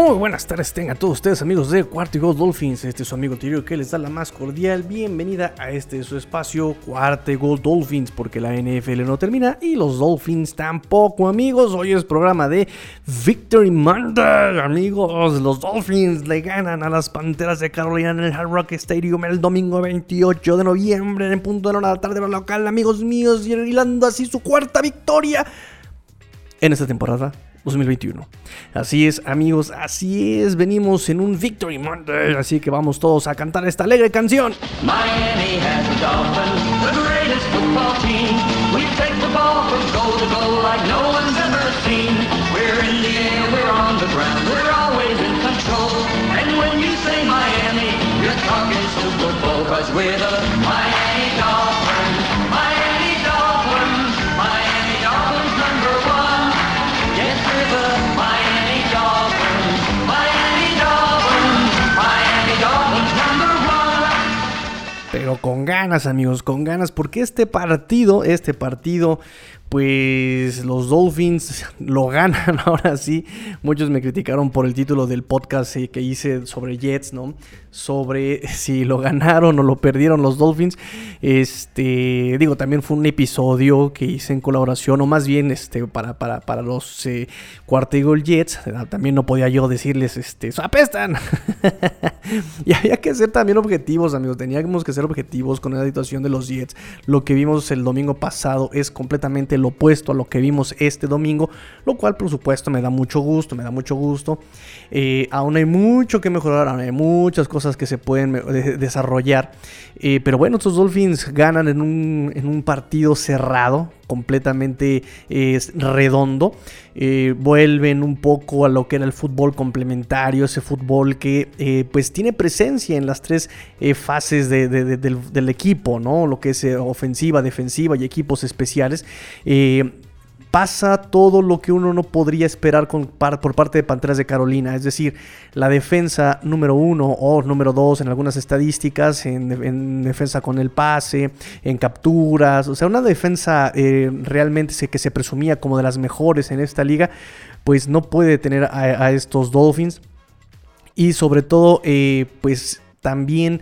Muy buenas tardes tengan todos ustedes amigos de Cuarto Gold Dolphins, este es su amigo Tirio que les da la más cordial bienvenida a este su espacio Cuarto Gold Dolphins porque la NFL no termina y los Dolphins tampoco amigos, hoy es programa de Victory Monday amigos, los Dolphins le ganan a las Panteras de Carolina en el Hard Rock Stadium el domingo 28 de noviembre en punto de la hora de la tarde local amigos míos y hilando así su cuarta victoria en esta temporada 2021. Así es, amigos, así es. Venimos en un Victory Monday, así que vamos todos a cantar esta alegre canción. Miami has a dolphin, the greatest football team. We take the ball from goal to goal like no one's ever seen. We're in the air, we're on the ground, we're always in control. And when you say Miami, you're talking Super Bowl, cause we're the Pero con ganas, amigos, con ganas, porque este partido, este partido, pues los Dolphins lo ganan ahora sí. Muchos me criticaron por el título del podcast eh, que hice sobre Jets, ¿no? Sobre si lo ganaron o lo perdieron los Dolphins. Este, digo, también fue un episodio que hice en colaboración, o más bien este, para, para, para los eh, Cuarta Eagle Jets. También no podía yo decirles, este, apestan. y había que ser también objetivos, amigos. Teníamos que ser objetivos con la situación de los Jets. Lo que vimos el domingo pasado es completamente opuesto a lo que vimos este domingo, lo cual por supuesto me da mucho gusto, me da mucho gusto. Eh, aún hay mucho que mejorar, aún hay muchas cosas que se pueden desarrollar, Eh, pero bueno, estos Dolphins ganan en un, en un partido cerrado, completamente eh, redondo. Eh, vuelven un poco a lo que era el fútbol complementario, ese fútbol que eh, pues tiene presencia en las tres fases de- de- de- del, del equipo, ¿no? Lo que es ofensiva, defensiva y equipos especiales. Pasa todo lo que uno no podría esperar por parte de Panteras de Carolina. Es decir, la defensa número uno o número dos en algunas estadísticas, en, en defensa con el pase, en capturas. O sea, una defensa eh, realmente que se presumía como de las mejores en esta liga, pues no puede tener a, a estos Dolphins. Y sobre todo, eh, pues también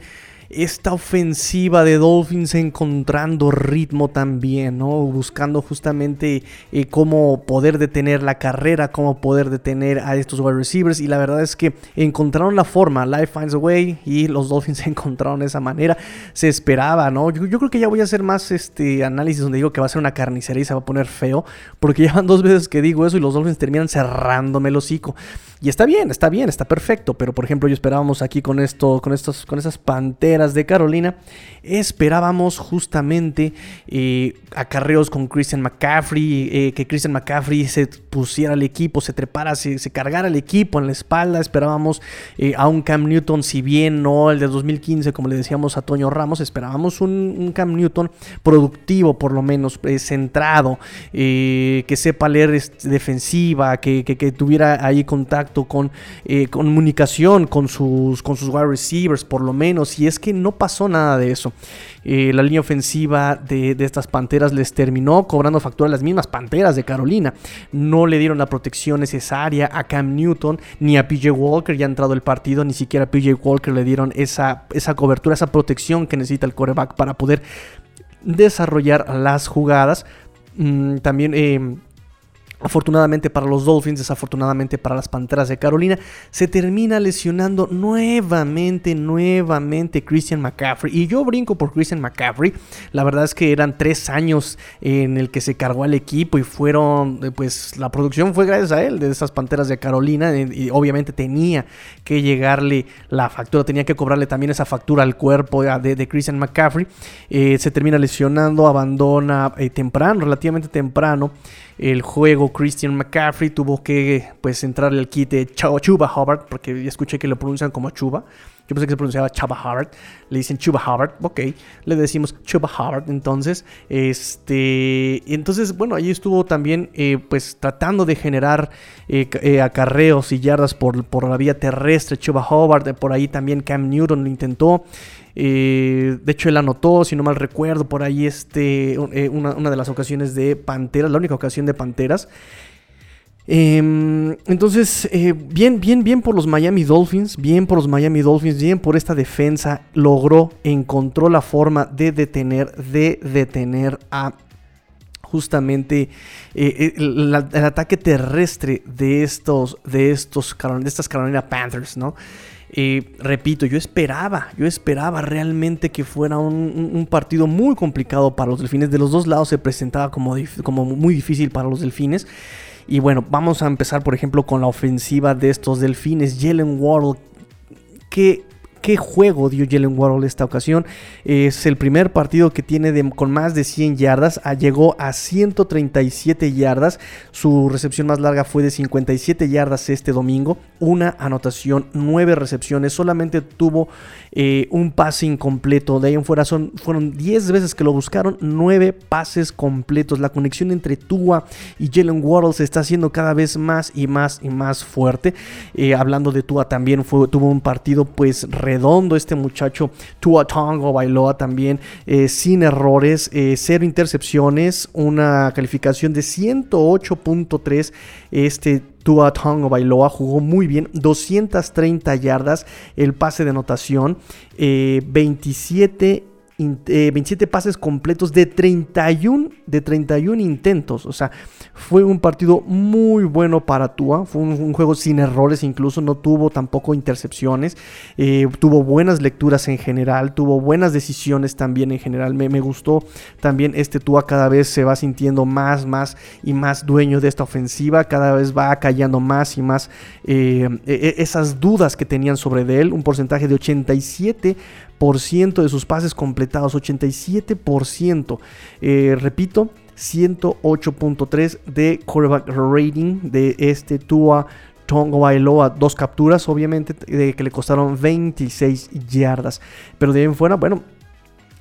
esta ofensiva de Dolphins encontrando ritmo también, ¿no? Buscando justamente eh, cómo poder detener la carrera, cómo poder detener a estos wide receivers. Y la verdad es que encontraron la forma, Life finds a way, y los Dolphins encontraron esa manera. Se esperaba, ¿no? Yo, creo que ya voy a hacer más este análisis donde digo que va a ser una carnicería y se va a poner feo, porque ya van dos veces que digo eso y los Dolphins terminan cerrándome el hocico. Y está bien, está bien, está perfecto. Pero por ejemplo, yo esperábamos aquí con esto, con estos, con esas panteras de Carolina, esperábamos justamente eh, acarreos con Christian McCaffrey, eh, que Christian McCaffrey se pusiera al equipo, se trepara, se, se cargara el equipo en la espalda. Esperábamos eh, a un Cam Newton, si bien no el de 2015, como le decíamos a Toño Ramos, esperábamos un, Cam Newton productivo, por lo menos, eh, centrado, que sepa leer este, defensiva, que, que- que tuviera ahí contacto con eh, comunicación con sus, con sus wide receivers, por lo menos. Y es que no pasó nada de eso. Eh, la línea ofensiva de, de estas panteras les terminó cobrando factura a las mismas panteras de Carolina. No le dieron la protección necesaria a Cam Newton ni a PJ Walker. Ya ha entrado el partido, ni siquiera a PJ Walker le dieron esa, esa cobertura, esa protección que necesita el coreback para poder desarrollar las jugadas. Mm, también eh, Afortunadamente para los Dolphins, desafortunadamente para las Panteras de Carolina, se termina lesionando nuevamente, nuevamente Christian McCaffrey. Y yo brinco por Christian McCaffrey. La verdad es que eran tres años en el que se cargó al equipo y fueron, eh, pues la producción fue gracias a él, de esas Panteras de Carolina. eh, Y obviamente tenía que llegarle la factura, tenía que cobrarle también esa factura al cuerpo eh, de, Christian McCaffrey. Se termina lesionando, abandona temprano, relativamente temprano el juego Christian McCaffrey tuvo que pues entrarle al kit de Chuba Hubbard porque ya escuché que lo pronuncian como Chuba Yo pensé que se pronunciaba Chaba Hubbard. Le dicen Chuba Hubbard. Ok, le decimos Chuba Hubbard. Entonces, este. Entonces, bueno, allí estuvo también, eh, pues, tratando de generar eh, eh, acarreos y yardas por, por la vía terrestre. Chuba Hubbard. Por ahí también Cam Newton lo intentó. De hecho, él anotó, si no mal recuerdo, por ahí este, una, una, de las ocasiones de Panteras, la única ocasión de Panteras. Em, entonces, eh, bien, bien, bien por los Miami Dolphins, bien por los Miami Dolphins, bien por esta defensa, logró, encontró la forma de detener, de detener a justamente eh, el, ataque terrestre de estos, de estos, de estas Carolina Panthers, ¿no? Repito, yo esperaba, yo esperaba realmente que fuera un, partido muy complicado para los delfines. De los dos lados se presentaba como, como muy difícil para los delfines. Y bueno, vamos a empezar por ejemplo con la ofensiva de estos delfines. Jalen Waddle, que qué juego dio Jalen Waddle esta ocasión. Es el primer partido que tiene con más de 100 yardas. Ah, llegó a 137 yardas. Su recepción más larga fue de 57 yardas este domingo. Una anotación, 9 recepciones. Solamente tuvo eh, un pase incompleto. De ahí en fuera son, fueron 10 veces que lo buscaron. 9 pases completos. La conexión entre Tua y Jalen Waddle se está haciendo cada vez más y más y más fuerte. Eh, hablando de Tua también tuvo un partido pues redondo este muchacho. Tua Tongo Bailoa también eh, sin errores, eh, cero intercepciones, una calificación de 108.3. Este Tua Tongo Bailoa jugó muy bien, 230 yardas, el pase de anotación, 27 27 eh, pases completos de 31, de 31 intentos. O sea, fue un partido muy bueno para Tua. Fue un, juego sin errores, incluso no tuvo tampoco intercepciones. Eh, tuvo buenas lecturas en general, tuvo buenas decisiones también en general. Me, gustó también este Tua cada vez se va sintiendo más, más y más dueño de esta ofensiva. Cada vez va callando más y más eh, e, e, esas dudas que tenían sobre él. Un porcentaje de 87 de sus pases completados, 87%. Eh, repito, 108.3 de quarterback rating de este Tua Tongo Bailoa, dos capturas, obviamente, de que le costaron 26 yardas. Pero de ahí en fuera, bueno,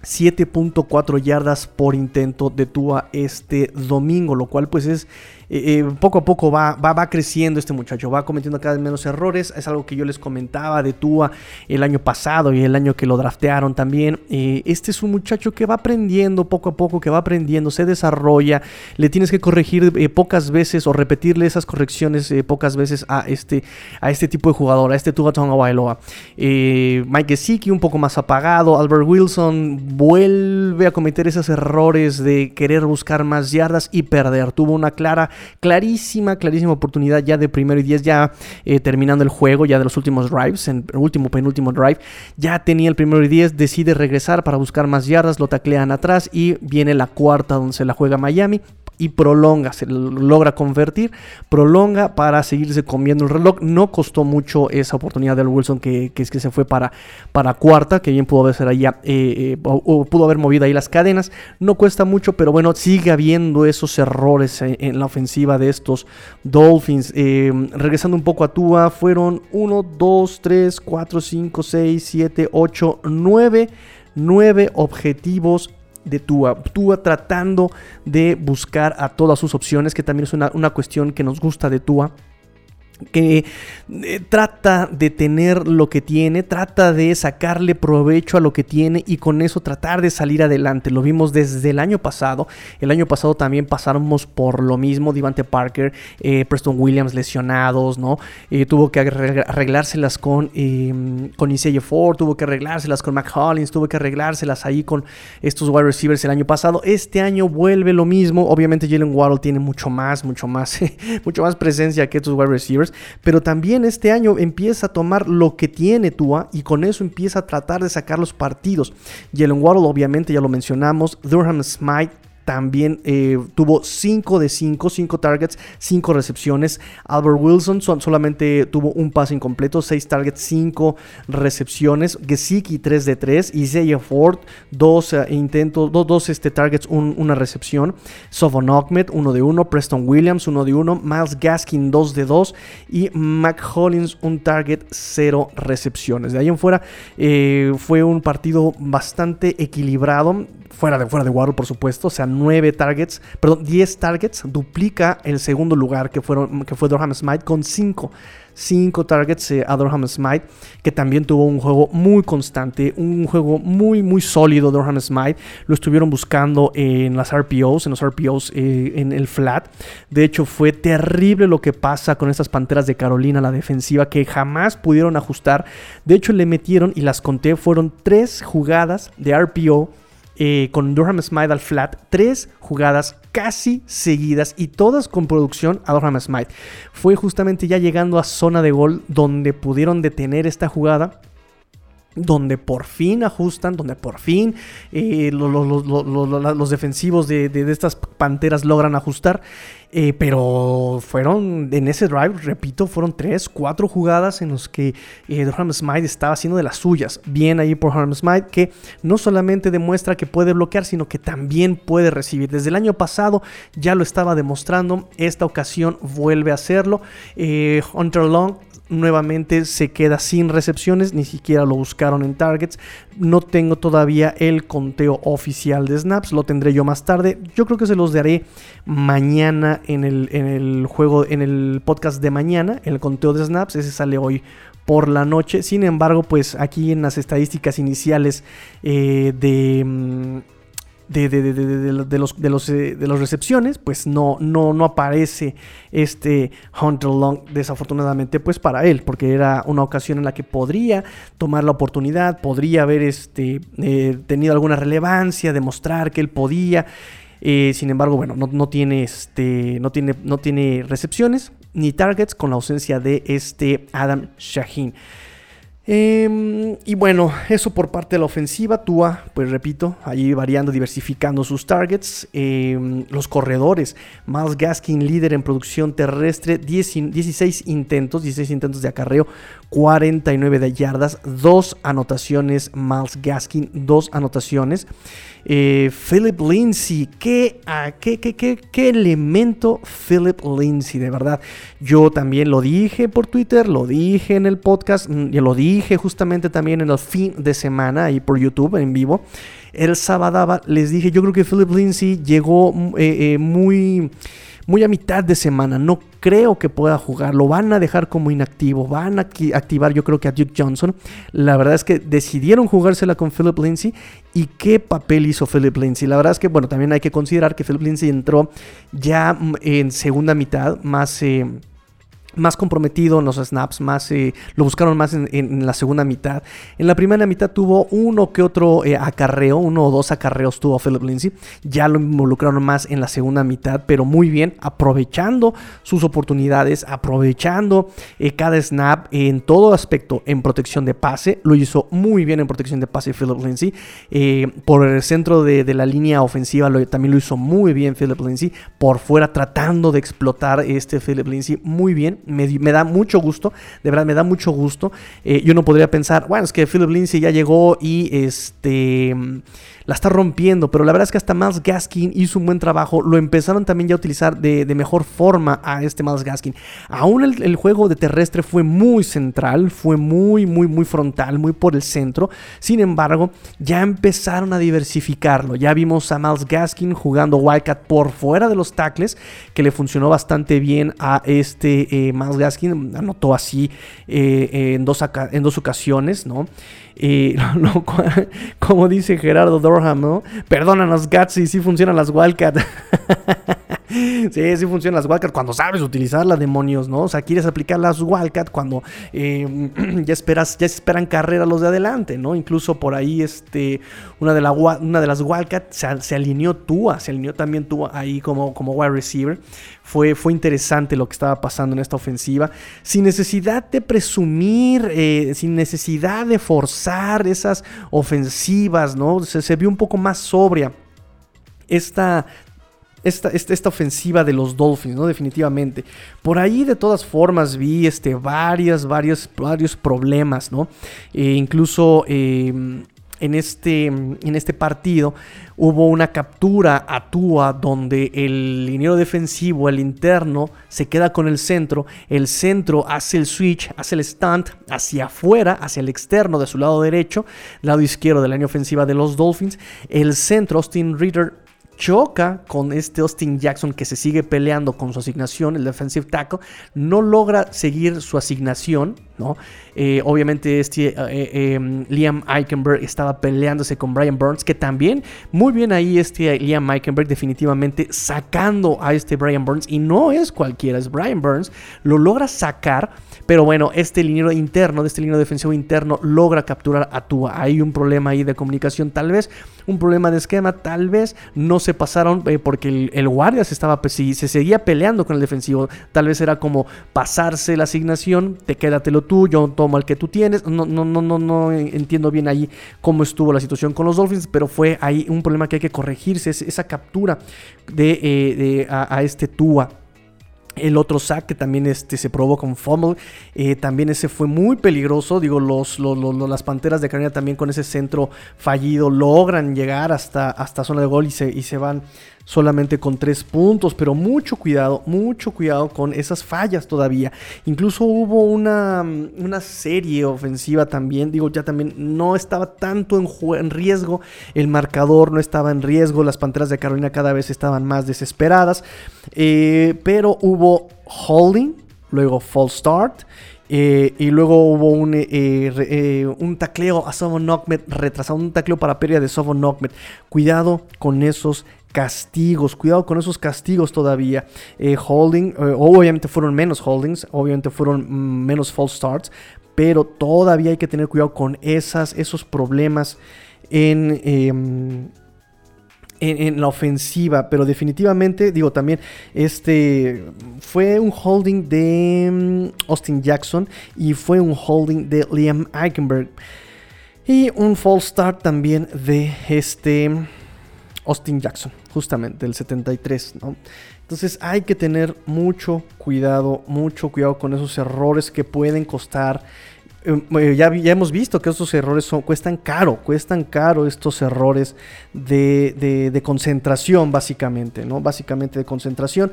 7.4 yardas por intento de Tua este domingo, lo cual pues es eh, eh, poco a poco va, va, creciendo este muchacho, va cometiendo cada vez menos errores. Es algo que yo les comentaba de Tua el año pasado y el año que lo draftearon también. Eh, este es un muchacho que va aprendiendo poco a poco, que va aprendiendo, se desarrolla. Le tienes que corregir pocas veces o repetirle esas correcciones pocas veces a este, a este tipo de jugador, a este Tua Tonga Bailoa. Mike Gesicki un poco más apagado. Albert Wilson vuelve a cometer esos errores de querer buscar más yardas y perder. Tuvo una clara clarísima, clarísima oportunidad ya de primero y diez, ya eh, terminando el juego, ya de los últimos drives, en último, penúltimo drive, ya tenía el primero y diez, decide regresar para buscar más yardas, lo taclean atrás y viene la cuarta donde se la juega Miami y prolonga, se logra convertir, prolonga para seguirse comiendo el reloj. No costó mucho esa oportunidad del Wilson que, es que se fue para, para cuarta, que bien pudo haber ser allá, eh, eh, o, pudo haber movido ahí las cadenas. No cuesta mucho, pero bueno, sigue habiendo esos errores en, la ofensiva de estos Dolphins. Eh, regresando un poco a Tua, fueron 1, 2, 3, 4, 5, 6, 7, 8, 9. 9 objetivos de Tua. Tua tratando de buscar a todas sus opciones, que también es una, una cuestión que nos gusta de Tua que eh, trata de tener lo que tiene, trata de sacarle provecho a lo que tiene y con eso tratar de salir adelante. Lo vimos desde el año pasado. El año pasado también pasamos por lo mismo. Divante Parker, eh, Preston Williams lesionados, ¿no? Eh, tuvo que arreglárselas con, em, con Isaiah Ford, tuvo que arreglárselas con McCollins, tuvo que arreglárselas ahí con estos wide receivers el año pasado. Este año vuelve lo mismo. Obviamente Jalen Waddle tiene mucho más, mucho más, mucho más presencia que estos wide receivers pero también este año empieza a tomar lo que tiene Tua y con eso empieza a tratar de sacar los partidos. Jalen Waddle, obviamente, ya lo mencionamos, Durham Smite también eh, tuvo 5 de 5, 5 targets, 5 recepciones. Albert Wilson solamente tuvo un pase incompleto, 6 targets, 5 recepciones. Gesicki 3 de 3. Isaiah Ford 2 eh, intentos, 2 este, targets, una recepción. Sovon Ahmed 1 de 1. Preston Williams 1 de 1. Miles Gaskin 2 de 2. Y Mac Hollins un target, 0 recepciones. De ahí en fuera eh, fue un partido bastante equilibrado fuera de, fuera de Waddle, por supuesto, o sea, 9 targets, perdón, 10 targets, duplica el segundo lugar que, fueron, que fue Durham Smite con 5. 5 targets eh, a Durham Smite, que también tuvo un juego muy constante, un juego muy, muy sólido. Durham Smite lo estuvieron buscando en las RPOs, en los RPOs eh, en el flat. De hecho, fue terrible lo que pasa con estas panteras de Carolina, la defensiva, que jamás pudieron ajustar. De hecho, le metieron y las conté, fueron 3 jugadas de RPO eh, con Durham Smite al flat, tres jugadas casi seguidas y todas con producción a Durham Smite. Fue justamente ya llegando a zona de gol donde pudieron detener esta jugada donde por fin ajustan, donde por fin eh, los, defensivos de, estas panteras logran ajustar. Eh, pero fueron en ese drive, repito, fueron tres, cuatro jugadas en los que eh, Durham Smite estaba haciendo de las suyas. Bien ahí por Durham Smite, que no solamente demuestra que puede bloquear, sino que también puede recibir. Desde el año pasado ya lo estaba demostrando, esta ocasión vuelve a hacerlo. Hunter Long nuevamente se queda sin recepciones, ni siquiera lo buscaron en targets. No tengo todavía el conteo oficial de snaps, lo tendré yo más tarde. Yo creo que se los daré mañana en el, en el juego, en el podcast de mañana, el conteo de snaps, ese sale hoy por la noche. Sin embargo, pues aquí en las estadísticas iniciales eh, de mm, de, de, los, de, los, eh, de las recepciones, pues no, no, no aparece este Hunter Long, desafortunadamente, pues para él, porque era una ocasión en la que podría tomar la oportunidad, podría haber este, eh, tenido alguna relevancia, demostrar que él podía. Eh, sin embargo, bueno, no, no, tiene este, no, tiene, no tiene recepciones ni targets con la ausencia de este Adam Shaheen. Em, y bueno, eso por parte de la ofensiva. Tua, pues repito, ahí variando, diversificando sus targets. Em, los corredores. Miles Gaskin, líder en producción terrestre. 16 intentos, 16 intentos de acarreo. 49 de yardas. Dos anotaciones. Miles Gaskin, dos anotaciones. Eh, Philip Lindsay, ah, ¿qué, qué, qué, qué, elemento Philip Lindsay, de verdad. Yo también lo dije por Twitter, lo dije en el podcast, mm, y lo dije justamente también en el fin de semana ahí por YouTube en vivo. El sábado les dije, yo creo que Philip Lindsay llegó mm, eh, eh, muy muy a mitad de semana. No creo que pueda jugar. Lo van a dejar como inactivo. Van a activar yo creo que a Duke Johnson. La verdad es que decidieron jugársela con Philip Lindsay. ¿Y qué papel hizo Philip Lindsay? La verdad es que, bueno, también hay que considerar que Philip Lindsay entró ya mm, en segunda mitad, más... Eh, más comprometido en los snaps, más eh, lo buscaron más en, la segunda mitad. En la primera mitad tuvo uno que otro eh, acarreo, uno o dos acarreos tuvo Philip Lindsay. Ya lo involucraron más en la segunda mitad, pero muy bien, aprovechando sus oportunidades, aprovechando eh, cada snap en todo aspecto en protección de pase. Lo hizo muy bien en protección de pase Philip Lindsay. por el centro de, la línea ofensiva también lo hizo muy bien Philip Lindsay. Por fuera tratando de explotar este Philip Lindsay muy bien me, da mucho gusto, de verdad me da mucho gusto. Eh, yo no podría pensar, bueno, es que Philip Lindsay ya llegó y este la está rompiendo, pero la verdad es que hasta Miles Gaskin hizo un buen trabajo, lo empezaron también ya a utilizar de, mejor forma a este Miles Gaskin. Aún el, juego de terrestre fue muy central, fue muy, muy, muy frontal, muy por el centro, sin embargo, ya empezaron a diversificarlo, ya vimos a Miles Gaskin jugando Wildcat por fuera de los tackles, que le funcionó bastante bien a este eh, Miles Gaskin, anotó así eh, en, dos, en dos ocasiones, ¿no? Y como dice Gerardo Dorham, ¿no? Perdónanos, Gatsy, sí funcionan las Wildcat. sí, sí funcionan las Wildcat cuando sabes utilizarlas, demonios, ¿no? O sea, quieres aplicar las Wildcat cuando eh, ya esperas, ya esperan carrera los de adelante, ¿no? Incluso por ahí, este, una de, las Wildcat se, alineó Tua, se alineó también Tua ahí como, como wide receiver. Fue, fue, interesante lo que estaba pasando en esta ofensiva. Sin necesidad de presumir, eh, sin necesidad de forzar esas ofensivas, ¿no? Se, se vio un poco más sobria esta esta, esta, esta, ofensiva de los Dolphins, ¿no? Definitivamente. Por ahí, de todas formas, vi este, varias, varios, varios problemas, ¿no? Eh, incluso eh, en este, en este partido hubo una captura a Tua donde el liniero defensivo, el interno, se queda con el centro. El centro hace el switch, hace el stunt hacia afuera, hacia el externo de su lado derecho, lado izquierdo de la línea ofensiva de los Dolphins. El centro, Austin Reader, choca con este Austin Jackson que se sigue peleando con su asignación, el defensive tackle, no logra seguir su asignación, ¿no? Eh, obviamente este eh, eh, Liam Eichenberg estaba peleándose con Brian Burns, que también muy bien ahí este Liam Eichenberg definitivamente sacando a este Brian Burns, y no es cualquiera, es Brian Burns, lo logra sacar pero bueno, este liniero interno, de este líneo defensivo interno, logra capturar a Tua. Hay un problema ahí de comunicación, tal vez, un problema de esquema, tal vez no se pasaron eh, porque el, guardia se estaba, se seguía peleando con el defensivo. Tal vez era como pasarse la asignación, te quédatelo tú, yo tomo el que tú tienes. No, no, no, no, no entiendo bien ahí cómo estuvo la situación con los Dolphins, pero fue ahí un problema que hay que corregirse, esa captura de, eh, a este Tua. El otro sack que también este, se probó con fumble, eh, también ese fue muy peligroso. Digo, los, las Panteras de Carolina también con ese centro fallido logran llegar hasta, hasta zona de gol y se, y se van solamente con tres puntos, pero mucho cuidado, mucho cuidado con esas fallas todavía. Incluso hubo una, una serie ofensiva también, digo, ya también no estaba tanto en, riesgo, el marcador no estaba en riesgo, las Panteras de Carolina cada vez estaban más desesperadas, eh, pero hubo holding, luego false start. Eh, y luego hubo un, eh, un tacleo a Knockmet retrasado, un tacleo para pérdida de Knockmet. Cuidado con esos castigos. Cuidado con esos castigos todavía. Eh, holding, eh, obviamente fueron menos holdings, obviamente fueron mm, menos false starts, pero todavía hay que tener cuidado con esas, esos problemas en, em, en, la ofensiva. Pero definitivamente, digo también, este fue un holding de mm, Austin Jackson y fue un holding de Liam Eichenberg. Y un false start también de este Austin Jackson, justamente, del 73, ¿no? Entonces hay que tener mucho cuidado, mucho cuidado con esos errores que pueden costar. Em, eh, ya, hemos visto que esos errores son, cuestan caro, cuestan caro estos errores de, concentración, básicamente, ¿no? Básicamente de concentración.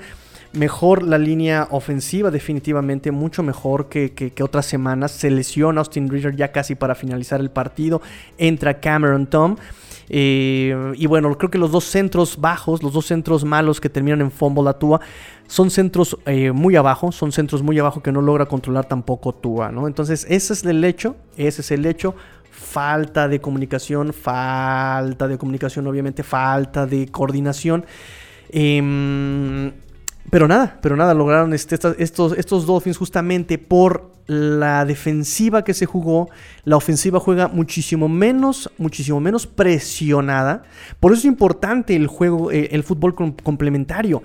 Mejor la línea ofensiva, definitivamente, mucho mejor que, que, otras semanas. Se lesiona Austin Reader ya casi para finalizar el partido. Entra Cameron Tom. Eh, y bueno, creo que los dos centros bajos, los dos centros malos que terminan en fumble a Tua, son centros eh, muy abajo, son centros muy abajo que no logra controlar tampoco Tua, ¿no? Entonces, ese es el hecho, ese es el hecho. Falta de comunicación, falta de comunicación, obviamente, falta de coordinación. Em, pero nada, pero nada, lograron este, estos, estos Dolphins justamente por la defensiva que se jugó. La ofensiva juega muchísimo menos, muchísimo menos presionada. Por eso es importante el juego, eh, el fútbol complementario.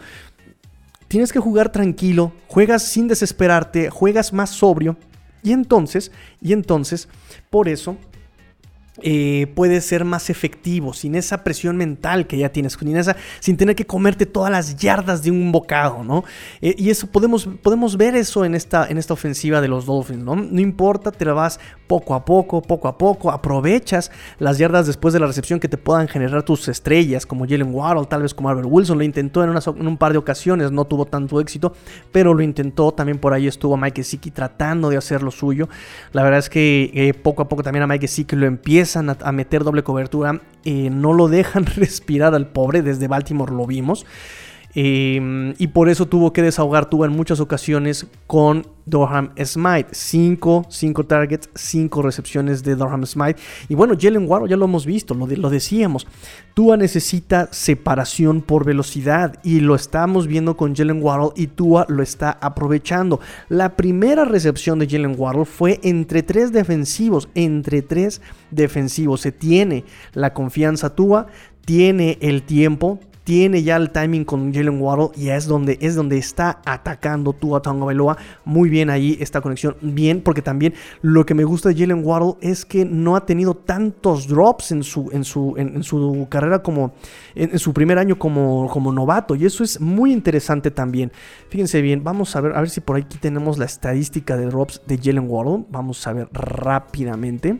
Tienes que jugar tranquilo, juegas sin desesperarte, juegas más sobrio. Y entonces, y entonces, por eso eh, puede ser más efectivo, sin esa presión mental que ya tienes, sin, esa, sin tener que comerte todas las yardas de un bocado, ¿no? Eh, y eso podemos, podemos ver eso en esta, en esta ofensiva de los Dolphins, ¿no? Importa, te la vas poco a poco, poco a poco, aprovechas las yardas después de la recepción que te puedan generar tus estrellas, como Jalen Waddle, tal vez como Albert Wilson, lo intentó en, un par de ocasiones, no tuvo tanto éxito, pero lo intentó, también por ahí estuvo Mike Gesicki tratando de hacer lo suyo. La verdad es que eh, poco a poco también a Mike Gesicki lo empieza a, meter doble cobertura, eh, no lo dejan respirar al pobre, desde Baltimore lo vimos. Eh, y por eso tuvo que desahogar tuvo en muchas ocasiones con Dorham Smite. 5 cinco, targets, 5 recepciones de Dorham Smite. Y bueno, Jalen Waddle ya lo hemos visto, lo, lo decíamos. Tua necesita separación por velocidad y lo estamos viendo con Jalen Waddle y Tua lo está aprovechando. La primera recepción de Jalen Waddle fue entre tres defensivos, entre tres defensivos. Se tiene la confianza Tua, tiene el tiempo, tiene ya el timing con Jalen Waddle y es donde, es donde está atacando Tua Tagovailoa. Muy bien ahí esta conexión, bien, porque también lo que me gusta de Jalen Waddle es que no ha tenido tantos drops en su, en su, en, su carrera como en, su primer año como, como novato y eso es muy interesante también. Fíjense bien, vamos a ver, a ver si por aquí tenemos la estadística de drops de Jalen Waddle. Vamos a ver rápidamente.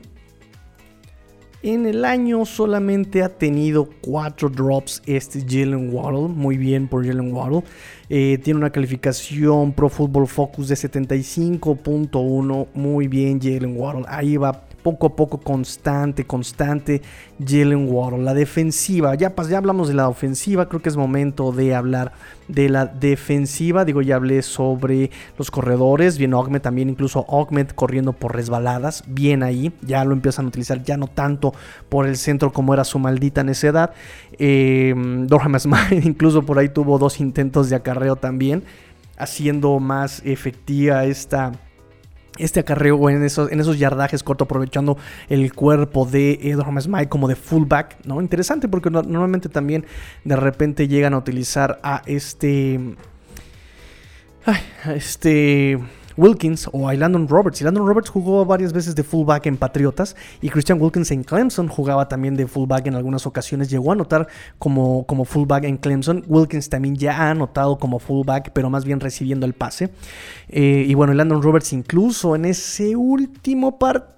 En el año solamente ha tenido 4 drops este Jalen Waddle. Muy bien por Jalen Waddle. Eh, tiene una calificación Pro Football Focus de 75.1. Muy bien Jalen Waddle. Ahí va poco a poco constante, constante Jalen Waddle. La defensiva, ya, ya hablamos de la ofensiva, creo que es momento de hablar de la defensiva. Digo, ya hablé sobre los corredores, bien Ogmed también, incluso Ogmed corriendo por resbaladas, bien ahí, ya lo empiezan a utilizar, ya no tanto por el centro como era su maldita necedad. Eh, Dorham Smile incluso por ahí tuvo dos intentos de acarreo también, haciendo más efectiva esta este acarreo en esos, en esos yardajes corto, aprovechando el cuerpo de Edward Smite como de fullback, ¿no? Interesante porque normalmente también de repente llegan a utilizar a este. A este. Wilkins o a Landon Roberts. Y Landon Roberts jugó varias veces de fullback en Patriotas y Christian Wilkins en Clemson jugaba también de fullback en algunas ocasiones. Llegó a anotar como, como fullback en Clemson. Wilkins también ya ha anotado como fullback, pero más bien recibiendo el pase. Eh, y bueno, Landon Roberts incluso en ese último partido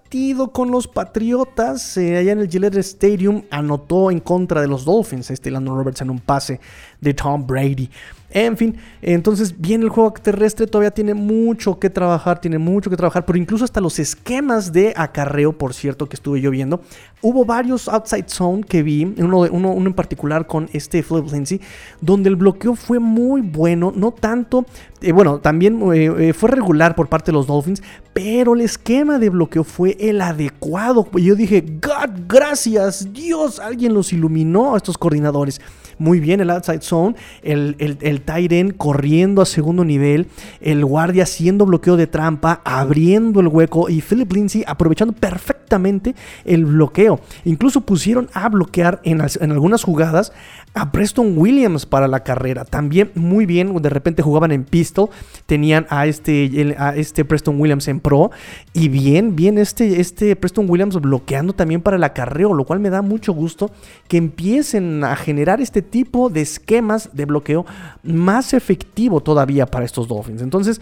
con los Patriotas, eh, allá en el Gillette Stadium, anotó en contra de los Dolphins, este Landon Roberts en un pase de Tom Brady. En fin, entonces bien el juego terrestre todavía tiene mucho que trabajar, tiene mucho que trabajar, pero incluso hasta los esquemas de acarreo, por cierto, que estuve yo viendo, hubo varios outside zone que vi, uno, en particular con este Flip Lindsay, donde el bloqueo fue muy bueno, no tanto, eh, bueno, también eh, eh, fue regular por parte de los Dolphins, pero el esquema de bloqueo fue el adecuado. Yo dije, God, gracias, Dios, alguien los iluminó a estos coordinadores muy bien el outside zone, el, el, el corriendo a segundo nivel, el guardia haciendo bloqueo de trampa, abriendo el hueco y Philip Lindsay aprovechando perfectamente el bloqueo. Incluso pusieron a bloquear en, en algunas jugadas a Preston Williams para la carrera. También muy bien, de repente jugaban en pistol, tenían a este, a este Preston Williams en pro y bien, bien este, este Preston Williams bloqueando también para el acarreo, lo cual me da mucho gusto que empiecen a generar este tipo de esquemas de bloqueo más efectivo todavía para estos Dolphins. Entonces,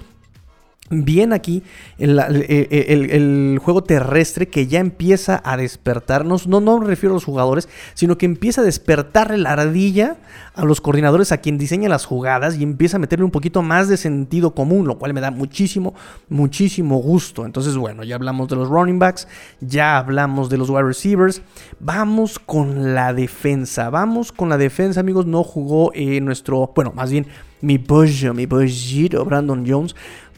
bien aquí el, juego terrestre que ya empieza a despertarnos. No, no me refiero a los jugadores, sino que empieza a despertar la ardilla a los coordinadores, a quien diseña las jugadas y empieza a meterle un poquito más de sentido común, lo cual me da muchísimo, muchísimo gusto. Entonces, bueno, ya hablamos de los running backs, ya hablamos de los wide receivers. Vamos con la defensa. Vamos con la defensa, amigos. No jugó eh, nuestro, bueno, más bien mi pollo, mi pollito Brandon Jones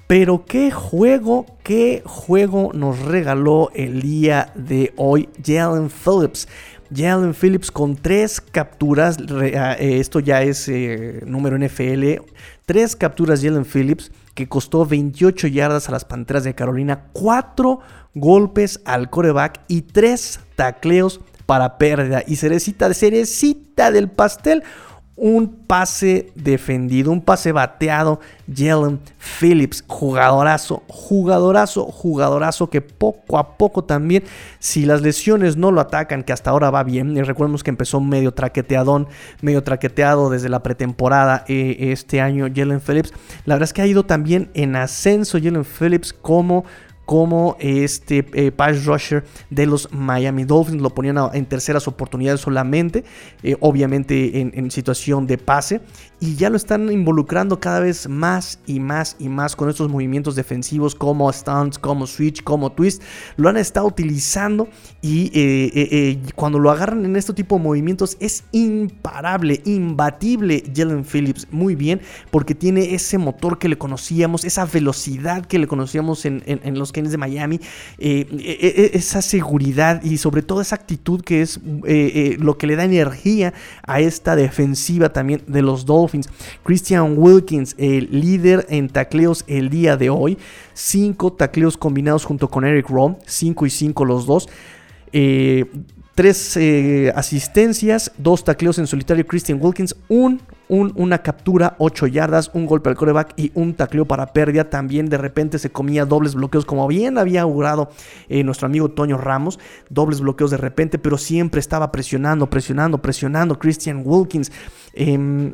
pero qué juego, qué juego nos regaló el día de hoy Jalen Phillips. Jalen Phillips con tres capturas, ah, eh, esto ya es eh, número NFL, tres capturas Jalen Phillips que costó 28 yardas a las Panteras de Carolina, cuatro golpes al coreback y tres tacleos para pérdida. Y cerecita, cerecita del pastel, un pase defendido, un pase bateado. Jalen Phillips, jugadorazo, jugadorazo, jugadorazo que poco a poco también, si las lesiones no lo atacan, que hasta ahora va bien, y recordemos que empezó medio traqueteadón, medio traqueteado desde la pretemporada eh, este año Jalen Phillips, la verdad es que ha ido también en ascenso Jalen Phillips como como este eh, pass rusher de los Miami Dolphins. Lo ponían en terceras oportunidades solamente, eh, obviamente en, situación de pase. Y ya lo están involucrando cada vez más y más y más con estos movimientos defensivos como stunts, como switch, como twist. Lo han estado utilizando y eh, cuando lo agarran en este tipo de movimientos es imparable, imbatible Jalen Phillips. Muy bien, porque tiene ese motor que le conocíamos, esa velocidad que le conocíamos en, en los que de Miami, eh, eh, eh, esa seguridad y sobre todo esa actitud que es lo que le da energía a esta defensiva también de los Dolphins. Christian Wilkins, el líder en tacleos el día de hoy, cinco tacleos combinados junto con Eric Rowe, 5 y 5 los dos. Tres eh, asistencias, dos tacleos en solitario Christian Wilkins, un, un- una captura, 8 yardas, un golpe al coreback y un tacleo para pérdida. También de repente se comía dobles bloqueos, como bien había augurado eh, nuestro amigo Toño Ramos, dobles bloqueos de repente, pero siempre estaba presionando, presionando, presionando Christian Wilkins. Em,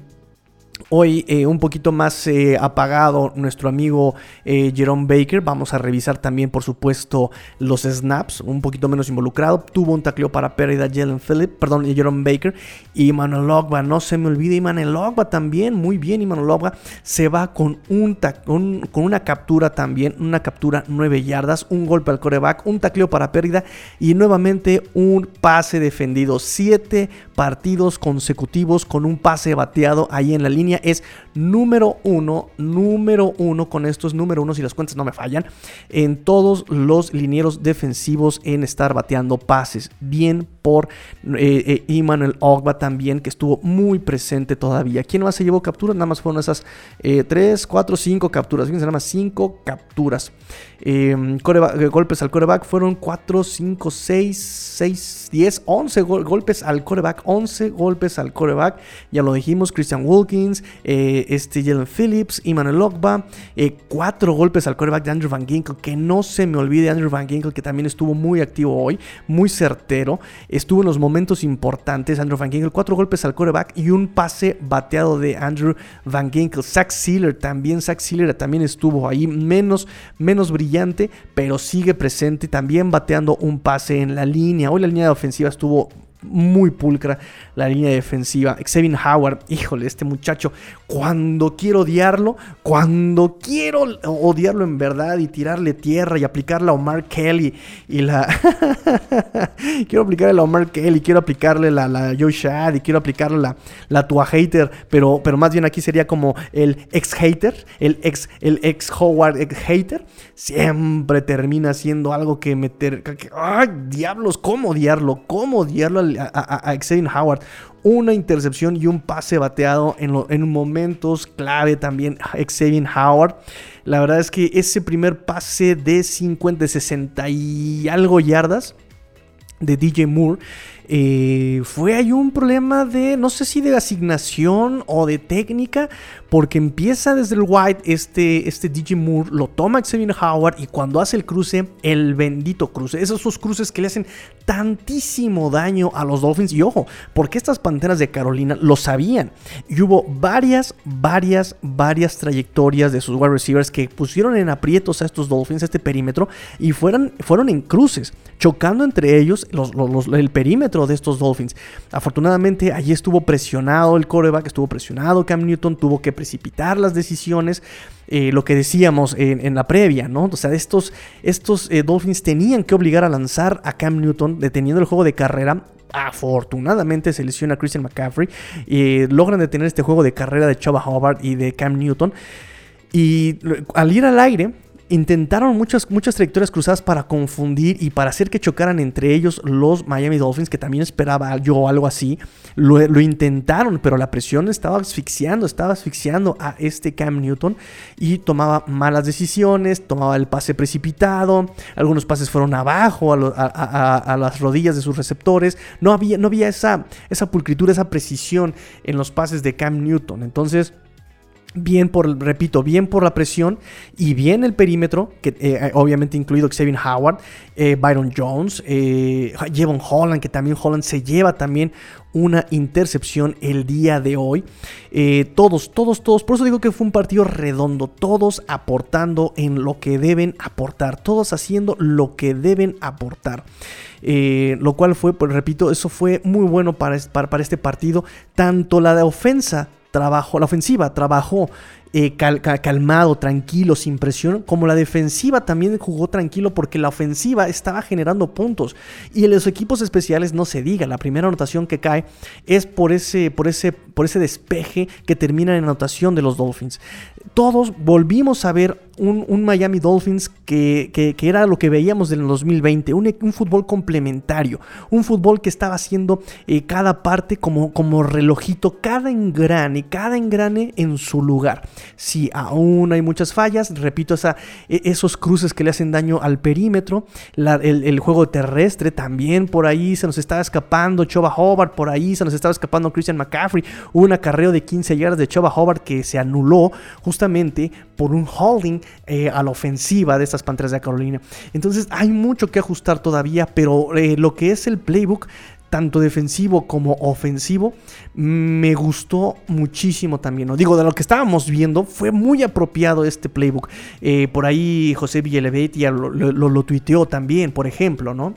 Hoy eh, un poquito más eh, apagado nuestro amigo eh, Jerome Baker. Vamos a revisar también, por supuesto, los snaps. Un poquito menos involucrado. Tuvo un tacleo para pérdida Jalen Phillip, perdón, Jerome Baker. Y Manuel Ogba, no se me olvide. Y Manuel Ogba también, muy bien. Y Manuel Ogba se va con, un con, con una captura también. Una captura 9 yardas. Un golpe al coreback. Un tacleo para pérdida. Y nuevamente un pase defendido. 7 partidos consecutivos con un pase bateado ahí en la línea. Es número uno, número uno, con estos número uno, si las cuentas no me fallan, en todos los linieros defensivos en estar bateando pases. Bien por eh, eh, Emmanuel Ogba también, que estuvo muy presente todavía. ¿Quién más se llevó capturas? Nada más fueron esas 3, 4, 5 capturas. Fíjense, nada más 5 capturas. Coreba- eh, golpes al coreback fueron 4, 5, 6, 6, 10, 11 gol- golpes al coreback. 11 golpes al coreback. Ya lo dijimos, Christian Wilkins, eh, este Jalen Phillips, Emmanuel Ogba. 4 golpes al coreback de Andrew Van Ginkle. Que no se me olvide Andrew Van Ginkle, que también estuvo muy activo hoy, muy certero. Estuvo en los momentos importantes. Andrew Van Ginkle, 4 golpes al coreback y un pase bateado de Andrew Van Ginkle. Zach Sealer también, Zach Sealer también estuvo ahí, menos, menos brillante, pero sigue presente, también bateando un pase en la línea. Hoy la línea ofensiva estuvo muy pulcra la línea defensiva. Xavier Howard, híjole, este muchacho, cuando quiero odiarlo, cuando quiero odiarlo en verdad y tirarle tierra y aplicarle a Omar Kelly y la... quiero aplicarle la Omar Kelly, quiero aplicarle la, la Joe Shad y quiero aplicarle la, la Tua Hater, pero, pero más bien aquí sería como el ex hater, el ex, el ex Howard ex hater, siempre termina siendo algo que meter... que- ¡Ay, diablos! ¿Cómo odiarlo? ¿Cómo odiarlo al- a, a- Xavier Howard? Una intercepción y un pase bateado en, en momentos clave también Xavier Howard. La verdad es que ese primer pase de 50, 60 y algo yardas de DJ Moore. eh, fue ahí un problema de, no sé si de asignación o de técnica, porque empieza desde el wide este, este DJ Moore, lo toma Xavier Howard y cuando hace el cruce, el bendito cruce, esos cruces que le hacen tantísimo daño a los Dolphins. Y ojo, porque estas Panteras de Carolina lo sabían. Y hubo varias, varias, varias trayectorias de sus wide receivers que pusieron en aprietos a estos Dolphins, a este perímetro, y fueron, fueron en cruces, chocando entre ellos los- los- los- el perímetro de estos Dolphins. Afortunadamente, allí estuvo presionado el coreback, estuvo presionado Cam Newton, tuvo que precipitar las decisiones. eh, lo que decíamos en, la previa, ¿no? O sea, estos, estos eh, Dolphins tenían que obligar a lanzar a Cam Newton, deteniendo el juego de carrera. Afortunadamente se lesiona Christian McCaffrey. y logran detener este juego de carrera de Chuba Hubbard y de Cam Newton. Y al ir al aire, intentaron muchas, muchas trayectorias cruzadas para confundir y para hacer que chocaran entre ellos los Miami Dolphins, que también esperaba yo algo así. Lo, lo intentaron, pero la presión estaba asfixiando, estaba asfixiando a este Cam Newton y tomaba malas decisiones, tomaba el pase precipitado, algunos pases fueron abajo a, las rodillas de sus receptores. No había, no había esa, esa pulcritud, esa precisión en los pases de Cam Newton. Entonces... Bien por, repito, bien por la presión y bien el perímetro, que eh, obviamente incluido Xavier Howard, eh, Byron Jones, eh, Jevon Holland, que también Holland se lleva también una intercepción el día de hoy. Eh, todos, todos, todos, por eso digo que fue un partido redondo, todos aportando en lo que deben aportar, todos haciendo lo que deben aportar. Eh, lo cual fue, pues repito, eso fue muy bueno para, para, para este partido. Tanto la de ofensa trabajó, la ofensiva trabajó eh, cal- ca- calmado, tranquilo, sin presión, como la defensiva también jugó tranquilo porque la ofensiva estaba generando puntos. Y en los equipos especiales no se diga, la primera anotación que cae es por ese, por ese, por ese despeje que termina en anotación de los Dolphins. Todos volvimos a ver un, Miami Dolphins que, era lo que veíamos en el 2020, un, un fútbol complementario, un fútbol que estaba haciendo eh, cada parte como, como relojito, cada engrane, cada engrane en su lugar. Si aún hay muchas fallas, repito, e- esos cruces que le hacen daño al perímetro, el juego terrestre también por ahí se nos estaba escapando Choba Hobart, por ahí se nos estaba escapando Christian McCaffrey, hubo un acarreo de 15 yardas de Choba Hobart que se anuló justamente por un holding eh, a la ofensiva de estas Panteras de Carolina. Entonces hay mucho que ajustar todavía, pero eh, lo que es el playbook tanto defensivo como ofensivo, me gustó muchísimo también. ¿no? Digo, de lo que estábamos viendo, fue muy apropiado este playbook. Eh, por ahí José Villelevet ya lo, lo, lo, lo tuiteó también, por ejemplo, ¿no?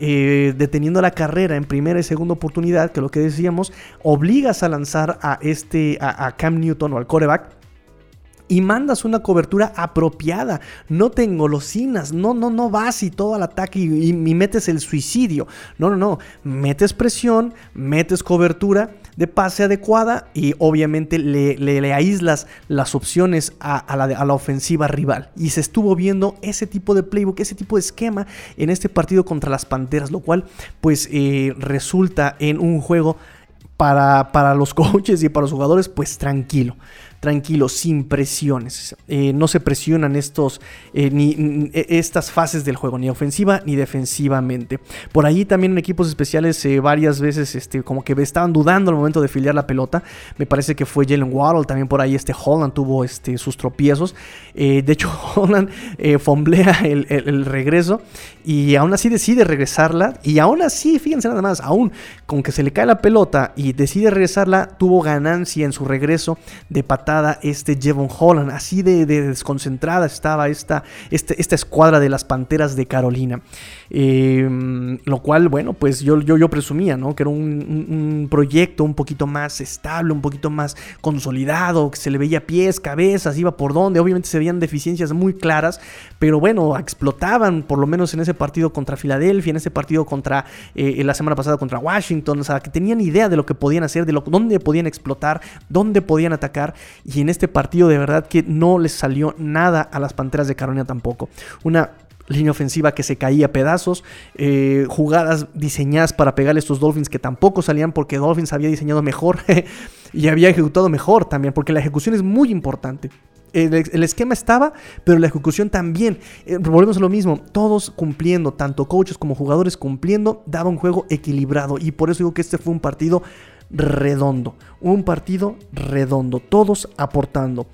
Eh, deteniendo la carrera en primera y segunda oportunidad, que lo que decíamos, obligas a lanzar a este, a, a Cam Newton o al coreback y mandas una cobertura apropiada. No te engolosinas, no, no, no vas y todo al ataque y, y, metes el suicidio. No, no, no. Metes presión, metes cobertura de pase adecuada y obviamente le, aíslas las opciones a, a, la, a, la, ofensiva rival. Y se estuvo viendo ese tipo de playbook, ese tipo de esquema en este partido contra las Panteras, lo cual pues eh, resulta en un juego para, para los coaches y para los jugadores pues tranquilo tranquilo, sin presiones. Eh, no se presionan estos, eh, ni, ni, estas fases del juego, ni ofensiva ni defensivamente. Por ahí también en equipos especiales eh, varias veces este, como que estaban dudando al momento de filiar la pelota. Me parece que fue Jalen Waddle, también por ahí este Holland tuvo este, sus tropiezos. de hecho, Holland fomblea el, el, regreso y aún así decide regresarla. Y aún así, fíjense nada más, aún con que se le cae la pelota y decide regresarla, tuvo ganancia en su regreso de patada este Jevon Holland. Así de, de desconcentrada estaba esta, este, esta escuadra de las Panteras de Carolina. Eh, lo cual, bueno, pues yo, yo, yo presumía, ¿no? Que era un, proyecto un poquito más estable, un poquito más consolidado, que se le veía pies, cabezas, iba por donde. Obviamente se veían deficiencias muy claras, pero bueno, explotaban por lo menos en ese partido contra Filadelfia, en ese partido contra eh, la semana pasada contra Washington, o sea, que tenían idea de lo que podían hacer, de dónde podían explotar, dónde podían atacar. Y en este partido de verdad que no les salió nada a las Panteras de Carolina tampoco. Una línea ofensiva que se caía a pedazos, eh, jugadas diseñadas para pegarle a estos Dolphins que tampoco salían porque Dolphins había diseñado mejor y había ejecutado mejor también, porque la ejecución es muy importante. El, esquema estaba, pero la ejecución también. Eh, volvemos a lo mismo, todos cumpliendo, tanto coaches como jugadores cumpliendo, daba un juego equilibrado y por eso digo que este fue un partido redondo, un partido redondo, todos aportando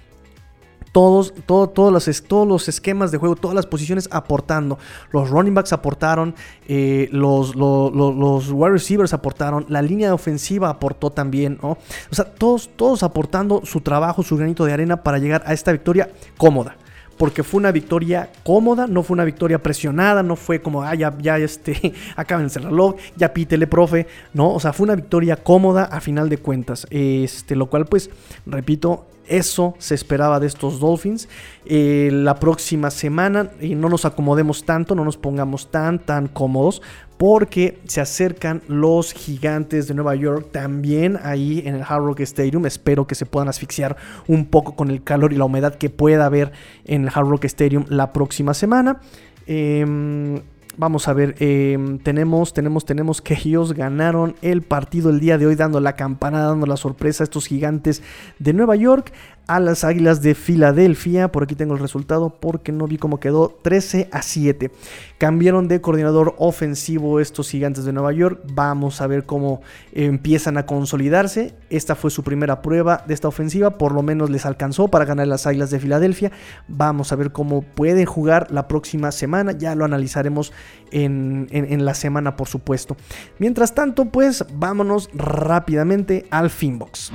todos, todo, todos, los, todos los esquemas de juego, todas las posiciones aportando. Los running backs aportaron, eh, los, los, los, los, wide receivers aportaron, la línea ofensiva aportó también, ¿no? O sea, todos, todos aportando su trabajo, su granito de arena para llegar a esta victoria cómoda porque fue una victoria cómoda, no fue una victoria presionada, no fue como, ah, ya, ya, este, acábense el reloj, ya pítele, profe, no, o sea, fue una victoria cómoda a final de cuentas, este, lo cual, pues, repito, eso se esperaba de estos Dolphins. Eh, la próxima semana, y no nos acomodemos tanto, no nos pongamos tan, tan cómodos, porque se acercan los gigantes de Nueva York también ahí en el Hard Rock Stadium. Espero que se puedan asfixiar un poco con el calor y la humedad que pueda haber en el Hard Rock Stadium la próxima semana. Eh, Vamos a ver, eh, tenemos, tenemos, tenemos que ellos ganaron el partido el día de hoy dando la campanada, dando la sorpresa a estos gigantes de Nueva York a las Águilas de Filadelfia. Por aquí tengo el resultado porque no vi cómo quedó 13 a 7. Cambiaron de coordinador ofensivo estos gigantes de Nueva York. Vamos a ver cómo empiezan a consolidarse. Esta fue su primera prueba de esta ofensiva. Por lo menos les alcanzó para ganar las Águilas de Filadelfia. Vamos a ver cómo pueden jugar la próxima semana. Ya lo analizaremos en, en, en la semana, por supuesto. Mientras tanto, pues vámonos rápidamente al Finbox.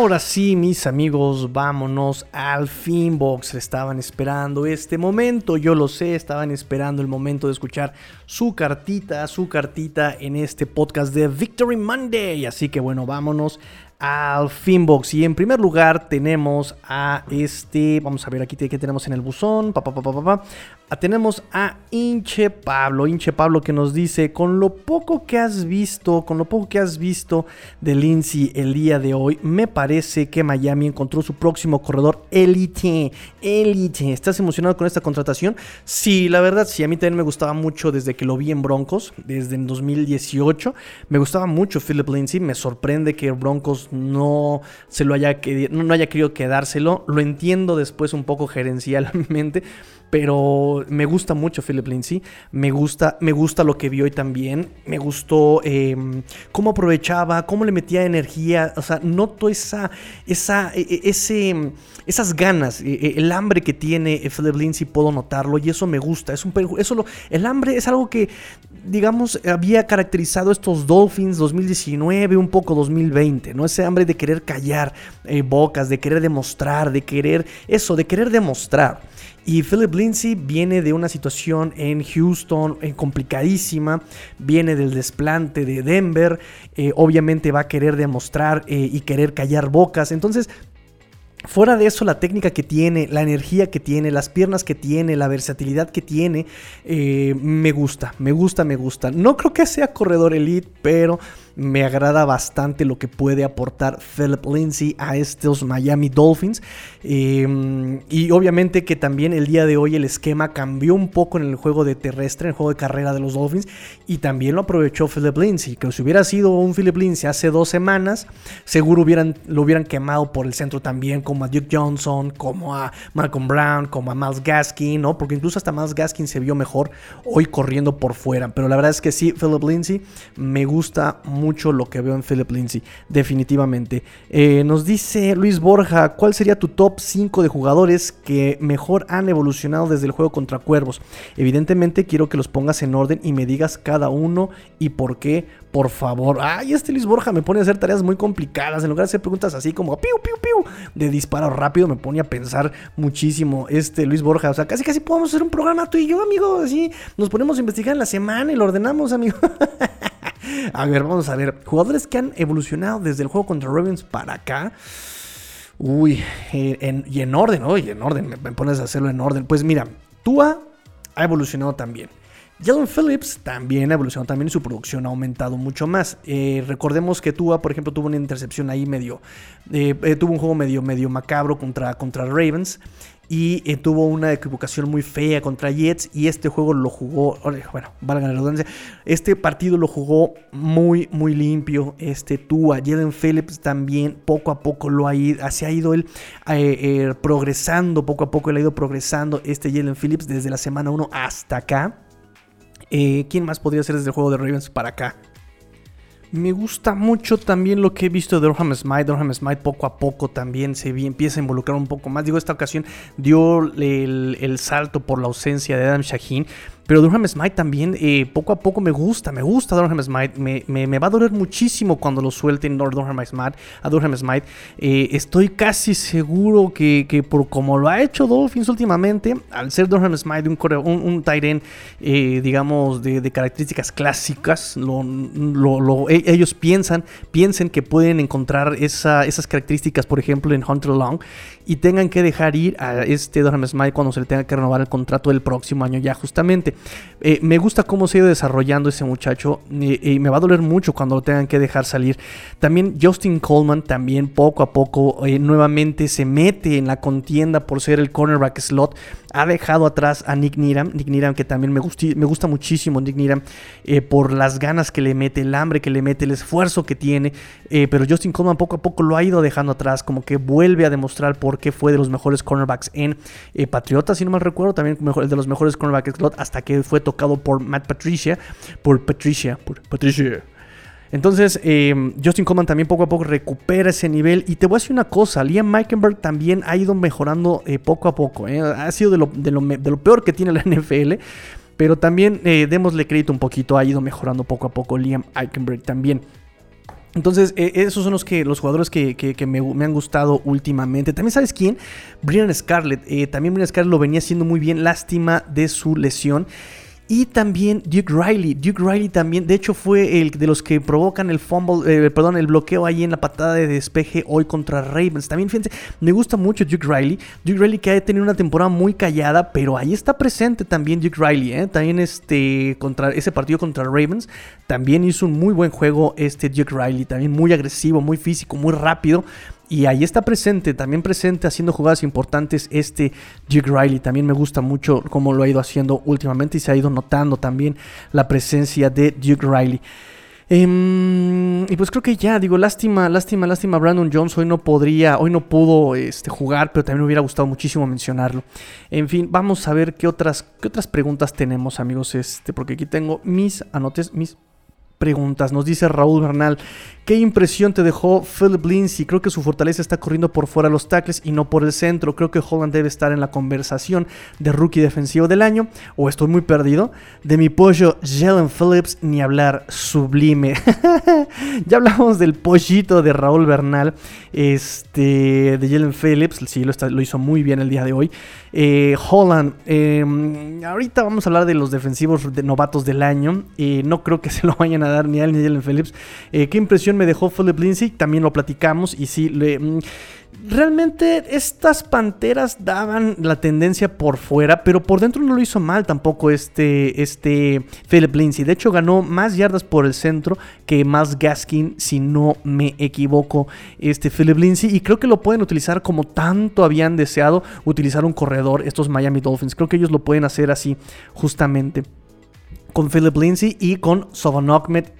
Ahora sí, mis amigos, vámonos al Finbox. Estaban esperando este momento, yo lo sé, estaban esperando el momento de escuchar su cartita, su cartita en este podcast de Victory Monday. Así que bueno, vámonos al Finbox. Y en primer lugar tenemos a este, vamos a ver aquí que tenemos en el buzón, pa, pa, pa, tenemos a Inche Pablo, Inche Pablo que nos dice, con lo poco que has visto, con lo poco que has visto de Lindsay el día de hoy, me parece que Miami encontró su próximo corredor elite, elite. ¿Estás emocionado con esta contratación? Sí, la verdad, sí, a mí también me gustaba mucho desde que lo vi en Broncos, desde en 2018, me gustaba mucho Philip Lindsay, me sorprende que Broncos no se lo haya, no haya querido quedárselo, lo entiendo después un poco gerencialmente, pero me gusta mucho Philip Lindsay. Me gusta, me gusta lo que vi hoy también. Me gustó em, cómo aprovechaba, cómo le metía energía. O sea, noto esa, esa, e, e, ese, esas ganas, e, el hambre que tiene Philip Lindsay, puedo notarlo y eso me gusta. Es un, eso lo, el hambre es algo que, digamos, había caracterizado estos Dolphins 2019, un poco 2020, ¿no? Ese hambre de querer callar eh, bocas, de querer demostrar, de querer, eso, de querer demostrar. Y Philip Lindsay viene de una situación en Houston eh, complicadísima, viene del desplante de Denver, eh, obviamente va a querer demostrar eh, y querer callar bocas. Entonces, Fuera de eso, la técnica que tiene, la energía que tiene, las piernas que tiene, la versatilidad que tiene, me gusta, me gusta, me gusta. No creo que sea corredor elite, pero me agrada bastante lo que puede aportar Philip Lindsay a estos Miami Dolphins. Em, y obviamente que también el día de hoy el esquema cambió un poco en el juego de terrestre, en el juego de carrera de los Dolphins. Y también lo aprovechó Philip Lindsay. Que si hubiera sido un Philip Lindsay hace dos semanas, seguro hubieran, lo hubieran quemado por el centro también, como a Duke Johnson, como a Malcolm Brown, como a Miles Gaskin, ¿no? Porque incluso hasta Miles Gaskin se vio mejor hoy corriendo por fuera. Pero la verdad es que sí, Philip Lindsay me gusta mucho mucho lo que veo en Philip Lindsay, definitivamente. Eh, nos dice Luis Borja, ¿cuál sería tu top 5 de jugadores que mejor han evolucionado desde el juego contra Cuervos? Evidentemente quiero que los pongas en orden y me digas cada uno y por qué, por favor. Ay, este Luis Borja me pone a hacer tareas muy complicadas. En lugar de hacer preguntas así como piu, piu, piu, de disparo rápido, me pone a pensar muchísimo. Este Luis Borja, o sea, casi casi podemos hacer un programa tú y yo, amigo. Así nos ponemos a investigar en la semana y lo ordenamos, amigo. a ver, vamos a ver. Jugadores que han evolucionado desde el juego contra Ravens para acá. Uy, eh, y en orden, oye, en orden, me, pones a hacerlo en orden. Pues mira, Tua ha evolucionado también. Jalen Phillips también ha evolucionado, también su producción ha aumentado mucho más. Eh, recordemos que Tua, por ejemplo, tuvo una intercepción ahí medio, eh, tuvo un juego medio, medio macabro contra, contra Ravens y eh, tuvo una equivocación muy fea contra Jets y este juego lo jugó, bueno, valga la redundancia, este partido lo jugó muy, muy limpio, este Tua, Jalen Phillips también poco a poco lo ha ido, se ha ido él eh, eh, progresando, poco a poco él ha ido progresando este Jalen Phillips desde la semana 1 hasta acá. ¿Quién más podría ser desde el juego de Ravens para acá? Me gusta mucho también lo que he visto de Durham Smite. Durham Smite poco a poco también se empieza a involucrar un poco más. Digo, esta ocasión dio el, salto por la ausencia de Adam Shaheen. Pero Durham Smite también, eh, poco a poco me gusta, me gusta Durham Smite. Me, va a doler muchísimo cuando lo suelten Durham Smite, a Durham Smite. Eh, estoy casi seguro que, por como lo ha hecho Dolphins últimamente, al ser Durham Smite un, un, un eh, digamos, de, características clásicas, lo, lo, e, ellos piensan, piensen que pueden encontrar esa, esas características, por ejemplo, en Hunter Long, y tengan que dejar ir a este Durham Smite cuando se le tenga que renovar el contrato del próximo año ya justamente. Eh, me gusta cómo se ha ido desarrollando ese muchacho y me va a doler mucho cuando lo tengan que dejar salir. También Justin Coleman también poco a poco eh, nuevamente se mete en la contienda por ser el cornerback slot. Ha dejado atrás a Nick Niram, Nick Niram que también me, me gusta muchísimo Nick Niram eh, por las ganas que le mete, el hambre que le mete, el esfuerzo que tiene. pero Justin Coleman poco a poco lo ha ido dejando atrás, como que vuelve a demostrar por qué fue de los mejores cornerbacks en Patriotas, si no mal recuerdo, también de los mejores cornerbacks hasta que fue tocado por Matt Patricia, por Patricia, por Patricia. Entonces, eh, Justin Coleman también poco a poco recupera ese nivel. Y te voy a decir una cosa: Liam Meikenberg también ha ido mejorando eh, poco a poco. Eh. Ha sido de lo, de, lo, peor que tiene la NFL. Pero también démosle crédito un poquito. Ha ido mejorando poco a poco Liam Meikenberg también. Entonces, eh, esos son los, que, los jugadores que, me, han gustado últimamente. También, ¿sabes quién? Brian Scarlett. Eh, también Brian Scarlett lo venía haciendo muy bien. Lástima de su lesión. Y también Duke Riley. Duke Riley también, de hecho, fue el de los que provocan el fumble, eh, perdón, el bloqueo ahí en la patada de despeje hoy contra Ravens. También, fíjense, me gusta mucho Duke Riley. Duke Riley que ha tenido una temporada muy callada, pero ahí está presente también Duke Riley. ¿eh? También este, contra ese partido contra Ravens, también hizo un muy buen juego este Duke Riley. También muy agresivo, muy físico, muy rápido. Y ahí está presente, también presente haciendo jugadas importantes este Duke Riley. También me gusta mucho cómo lo ha ido haciendo últimamente y se ha ido notando también la presencia de Duke Riley. Em, y pues creo que ya, digo, lástima, lástima, lástima. Brandon Jones hoy no podría, hoy no pudo este, jugar, pero también me hubiera gustado muchísimo mencionarlo. En fin, vamos a ver qué otras, qué otras preguntas tenemos, amigos. Este, porque aquí tengo mis anotes, mis preguntas. Nos dice Raúl Bernal, ¿qué impresión te dejó Philip Lindsay? Creo que su fortaleza está corriendo por fuera los tackles y no por el centro. Creo que Holland debe estar en la conversación de rookie defensivo del año. O estoy muy perdido. De mi pollo, Jalen Phillips, ni hablar sublime. ya hablamos del pollito de Raúl Bernal, este, de Jalen Phillips. Sí, lo, hizo muy bien el día de hoy. Eh, Holland, eh, ahorita vamos a hablar de los defensivos de novatos del año. Eh, no creo que se lo vayan a dar ni a él ni a Jalen Phillips. Eh, ¿Qué impresión me dejó Philip Lindsay? También lo platicamos y sí, mm, realmente estas panteras daban la tendencia por fuera, pero por dentro no lo hizo mal tampoco este, este Philip Lindsay. De hecho, ganó más yardas por el centro que más Gaskin, si no me equivoco, este Philip Lindsay. Y creo que lo pueden utilizar como tanto habían deseado utilizar un corredor estos Miami Dolphins. Creo que ellos lo pueden hacer así justamente con Philip Lindsay y con Sovan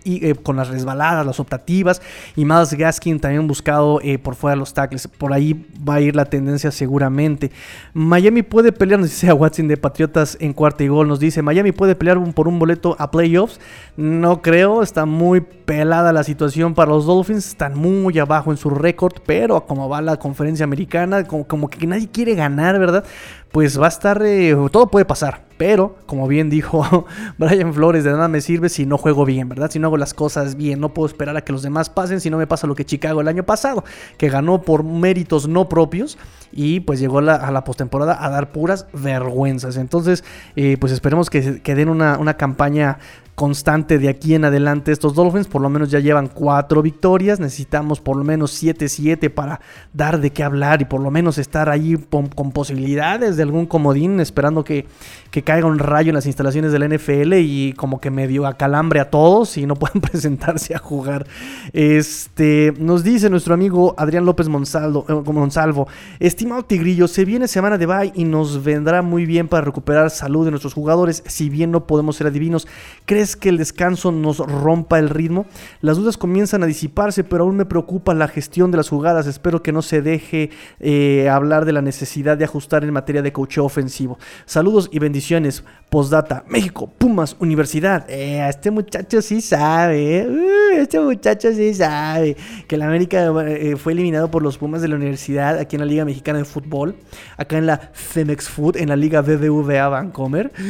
y eh, con las resbaladas, las optativas y Miles Gaskin también buscado eh, por fuera los tackles. Por ahí va a ir la tendencia seguramente. Miami puede pelear, nos dice a Watson de Patriotas en cuarta y gol, nos dice Miami puede pelear por un boleto a playoffs. No creo, está muy pelada la situación para los Dolphins, están muy abajo en su récord, pero como va la conferencia americana, como, como que nadie quiere ganar, ¿verdad? Pues va a estar, eh, todo puede pasar. Pero, como bien dijo Brian Flores, de nada me sirve si no juego bien, ¿verdad? Si no hago las cosas bien, no puedo esperar a que los demás pasen si no me pasa lo que Chicago el año pasado, que ganó por méritos no propios y pues llegó a la postemporada a dar puras vergüenzas. Entonces, eh, pues esperemos que, que den una, una campaña constante de aquí en adelante estos Dolphins. Por lo menos ya llevan cuatro victorias. Necesitamos por lo menos 7-7 para dar de qué hablar y por lo menos estar ahí con, posibilidades de algún comodín, esperando que, que, caiga un rayo en las instalaciones de la NFL y como que medio acalambre a todos y no puedan presentarse a jugar. Este, nos dice nuestro amigo Adrián López Monsalvo, eh, Monsalvo, estimado Tigrillo, se viene semana de bye y nos vendrá muy bien para recuperar salud de nuestros jugadores, si bien no podemos ser adivinos. ¿Crees que el descanso nos rompa el ritmo? Las dudas comienzan a disiparse, pero aún me preocupa la gestión de las jugadas. Espero que no se deje eh, hablar de la necesidad de ajustar en materia de coacheo ofensivo. Saludos y bendiciones. Postdata, México, Pumas, Universidad. Eh, este muchacho sí sabe. Uh, este muchacho sí sabe que la América eh, fue eliminado por los Pumas de la Universidad aquí en la Liga Mexicana de Fútbol. Acá en la Femex Food, en la Liga BBVA Vancomer.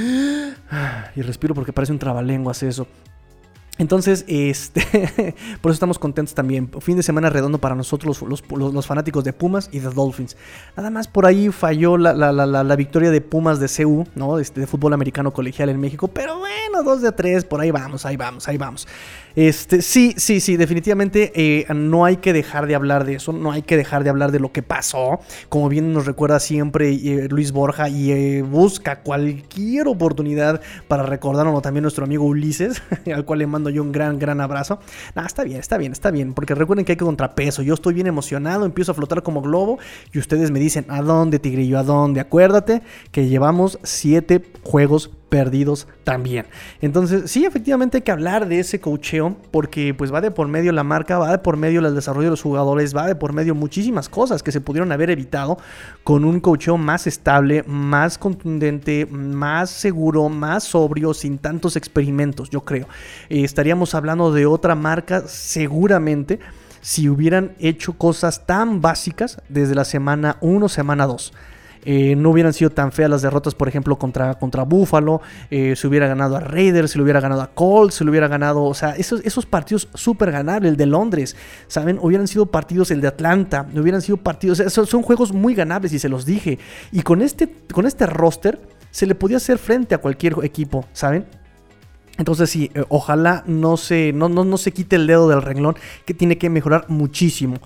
Y respiro porque parece un trabalenguas eso. Entonces, este, por eso estamos contentos también. Fin de semana redondo para nosotros, los, los, fanáticos de Pumas y de Dolphins. Nada más por ahí falló la, la, la, victoria de Pumas de CU, ¿no? Este, de fútbol americano colegial en México. Pero bueno, dos de tres, por ahí vamos, ahí vamos, ahí vamos. Este, sí, sí, sí, definitivamente eh, no hay que dejar de hablar de eso, no hay que dejar de hablar de lo que pasó. Como bien nos recuerda siempre eh, Luis Borja y eh, busca cualquier oportunidad para recordarnos también nuestro amigo Ulises, al cual le mando yo un gran, gran abrazo. Nah, está bien, está bien, está bien, porque recuerden que hay que contrapeso. Yo estoy bien emocionado, empiezo a flotar como globo y ustedes me dicen, ¿a dónde, Tigrillo? ¿A dónde? Acuérdate que llevamos siete juegos perdidos también. Entonces, sí, efectivamente hay que hablar de ese cocheo porque pues va de por medio la marca, va de por medio el desarrollo de los jugadores, va de por medio muchísimas cosas que se pudieron haber evitado con un cocheo más estable, más contundente, más seguro, más sobrio, sin tantos experimentos, yo creo. Eh, estaríamos hablando de otra marca seguramente si hubieran hecho cosas tan básicas desde la semana 1, semana 2. Eh, no hubieran sido tan feas las derrotas, por ejemplo, contra, contra Buffalo, eh, se hubiera ganado a Raiders, se le hubiera ganado a Colts, se le hubiera ganado, o sea, esos, esos partidos súper ganables, el de Londres, ¿saben? Hubieran sido partidos, el de Atlanta, hubieran sido partidos, son, son juegos muy ganables y se los dije. Y con este, con este roster se le podía hacer frente a cualquier equipo, ¿saben? Entonces sí, eh, ojalá no se, no, no, no se quite el dedo del renglón, que tiene que mejorar muchísimo.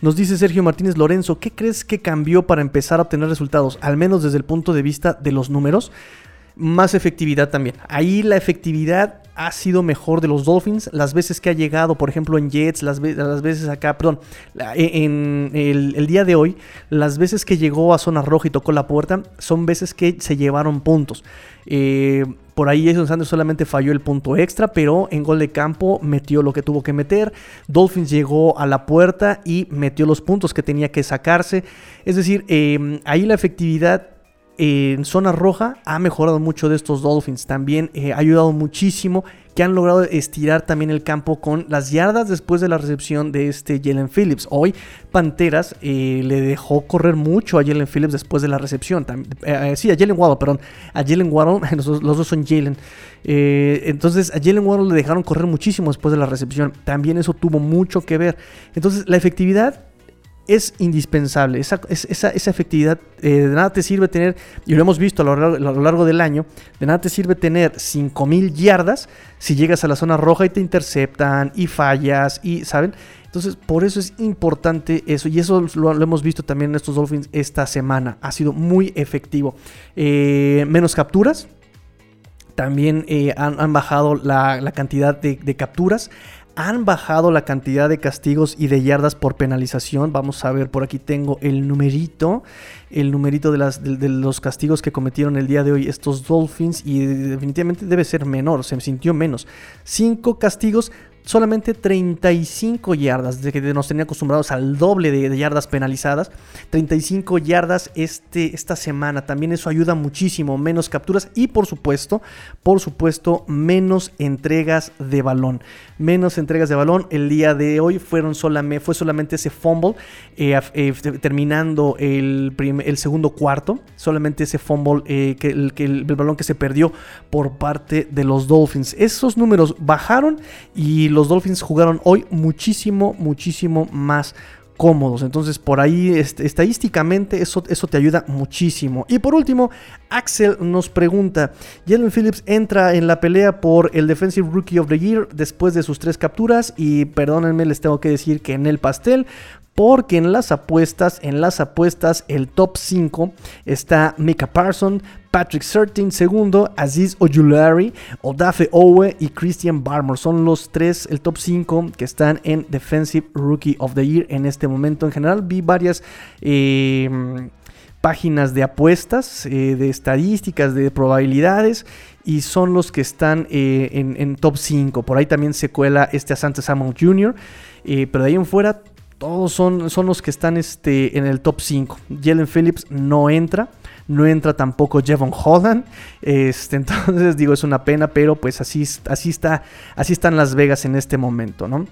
Nos dice Sergio Martínez Lorenzo, ¿qué crees que cambió para empezar a obtener resultados? Al menos desde el punto de vista de los números. Más efectividad también. Ahí la efectividad ha sido mejor de los Dolphins. Las veces que ha llegado, por ejemplo, en Jets, las, ve- las veces acá, perdón, e, en el, el día de hoy, las veces que llegó a zona roja y tocó la puerta, son veces que se llevaron puntos. Eh, por ahí Jason Sanders solamente falló el punto extra, pero en gol de campo metió lo que tuvo que meter. Dolphins llegó a la puerta y metió los puntos que tenía que sacarse. Es decir, eh, ahí la efectividad en zona roja ha mejorado mucho de estos Dolphins. También eh, ha ayudado muchísimo que han logrado estirar también el campo con las yardas después de la recepción de este Jalen Phillips. Hoy Panteras eh, le dejó correr mucho a Jalen Phillips después de la recepción. Eh, eh, sí, a Jalen Waddle, perdón. A Jalen Waddle, los, dos- son Jalen. Entonces a Jalen Waddle le dejaron correr muchísimo después de la recepción. También eso tuvo mucho que ver. Entonces la efectividad es indispensable. Esa, es- esa, esa efectividad, eh, de nada te sirve tener, y lo hemos visto a lo, largo, del año, de nada te sirve tener 5000 yardas si llegas a la zona roja y te interceptan y fallas y, ¿saben? Entonces, por eso es importante eso. Y eso lo, hemos visto también en estos Dolphins esta semana. Ha sido muy efectivo. Eh, menos capturas. También eh, han, han bajado la, la cantidad de capturas. Han bajado la cantidad de castigos y de yardas por penalización. Vamos a ver, por aquí tengo el numerito. El numerito de, los castigos que cometieron el día de hoy estos Dolphins. Y definitivamente debe ser menor. Se sintió menos. Cinco castigos solamente 35 yardas, de que nos tenía acostumbrados al doble de, yardas penalizadas. 35 yardas este, esta semana, también eso ayuda muchísimo, menos capturas y por supuesto, por supuesto, menos entregas de balón. Menos entregas de balón, el día de hoy fueron solamente, fue solamente ese fumble, eh, eh, terminando el, el, segundo cuarto, solamente ese fumble, eh, el, que el balón que se perdió por parte de los Dolphins. Esos números bajaron y los Dolphins jugaron hoy muchísimo, muchísimo más cómodos. Entonces, por ahí estadísticamente eso, eso te ayuda muchísimo. Y por último, Axel nos pregunta, Jalen Phillips entra en la pelea por el Defensive Rookie of the Year después de sus tres capturas y perdónenme, les tengo que decir que en el pastel porque en las apuestas, en las apuestas, el top 5 está Mika Parson, Patrick Certain segundo, Aziz Ojulari, Odafe Owe y Christian Barmore. Son los tres, el top 5 que están en Defensive Rookie of the Year en este momento. En general vi varias... Eh, páginas de apuestas, eh, de estadísticas, de probabilidades y son los que están eh, en, en, top 5. Por ahí también se cuela este Asante Samuel Jr., eh, pero de ahí en fuera todos son, son los que están este, en el top 5. Jalen Phillips no entra. No entra tampoco Jevon Holland. Este, entonces digo, es una pena, pero pues así, así, está, así están Las Vegas en este momento, ¿no?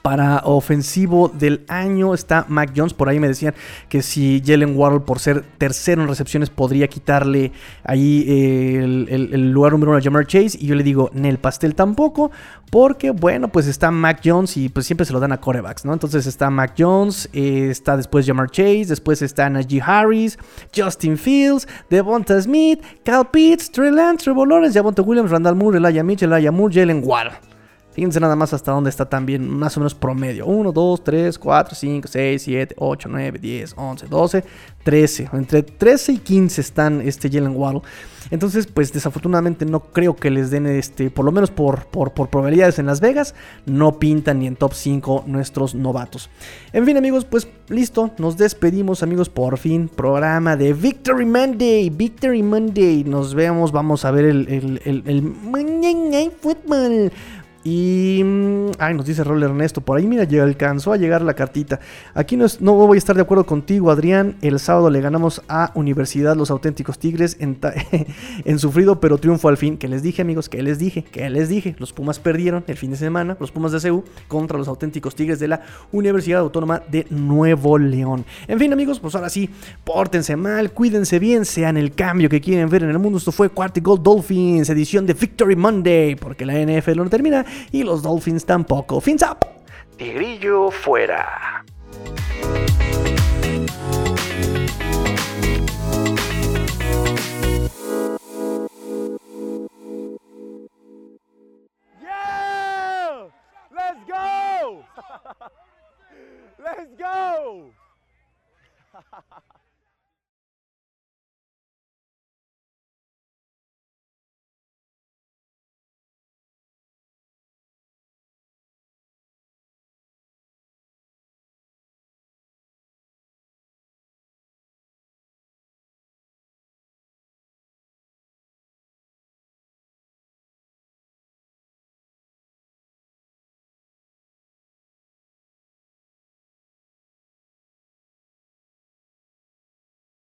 Para ofensivo del año está Mac Jones. Por ahí me decían que si Jalen Waddle, por ser tercero en recepciones, podría quitarle ahí eh, el, lugar número uno a Jamar Chase. Y yo le digo, en el pastel tampoco. Porque, bueno, pues está Mac Jones y pues siempre se lo dan a corebacks, ¿no? Entonces está Mac Jones, eh, está después Jamar Chase, después está Najee Harris, Justin Fields, Devonta Smith, Cal Pitts, Trey Lance, Trevor Lawrence, Javonte Williams, Randall Moore, Elijah Mitchell, Elijah Moore, Jalen Waddle. Fíjense nada más hasta dónde está también, más o menos promedio. 1, 2, 3, 4, 5, 6, 7, 8, 9, 10, 11, 12, 13. Entre 13 y 15 están este Jalen Waddle. Entonces, pues desafortunadamente no creo que les den este, por lo menos por, por, por probabilidades en Las Vegas, no pintan ni en top 5 nuestros novatos. En fin, amigos, pues listo, nos despedimos, amigos, por fin, programa de Victory Monday, Victory Monday. Nos vemos, vamos a ver el, el, el, el Football. Y. Ay, nos dice Rol Ernesto. Por ahí, mira, ya alcanzó a llegar la cartita. Aquí no, no, voy a estar de acuerdo contigo, Adrián. El sábado le ganamos a Universidad Los Auténticos Tigres en, sufrido, pero triunfo al fin. Que les dije, amigos, que les dije, que les dije. Los Pumas perdieron el fin de semana, los Pumas de CEU, contra los Auténticos Tigres de la Universidad Autónoma de Nuevo León. En fin, amigos, pues ahora sí, pórtense mal, cuídense bien, sean el cambio que quieren ver en el mundo. Esto fue Cuarto Gold Dolphins, edición de Victory Monday, porque la NFL no termina y los Dolphins tampoco. Fins up. Tigrillo fuera. Yeah! Let's go! Let's go!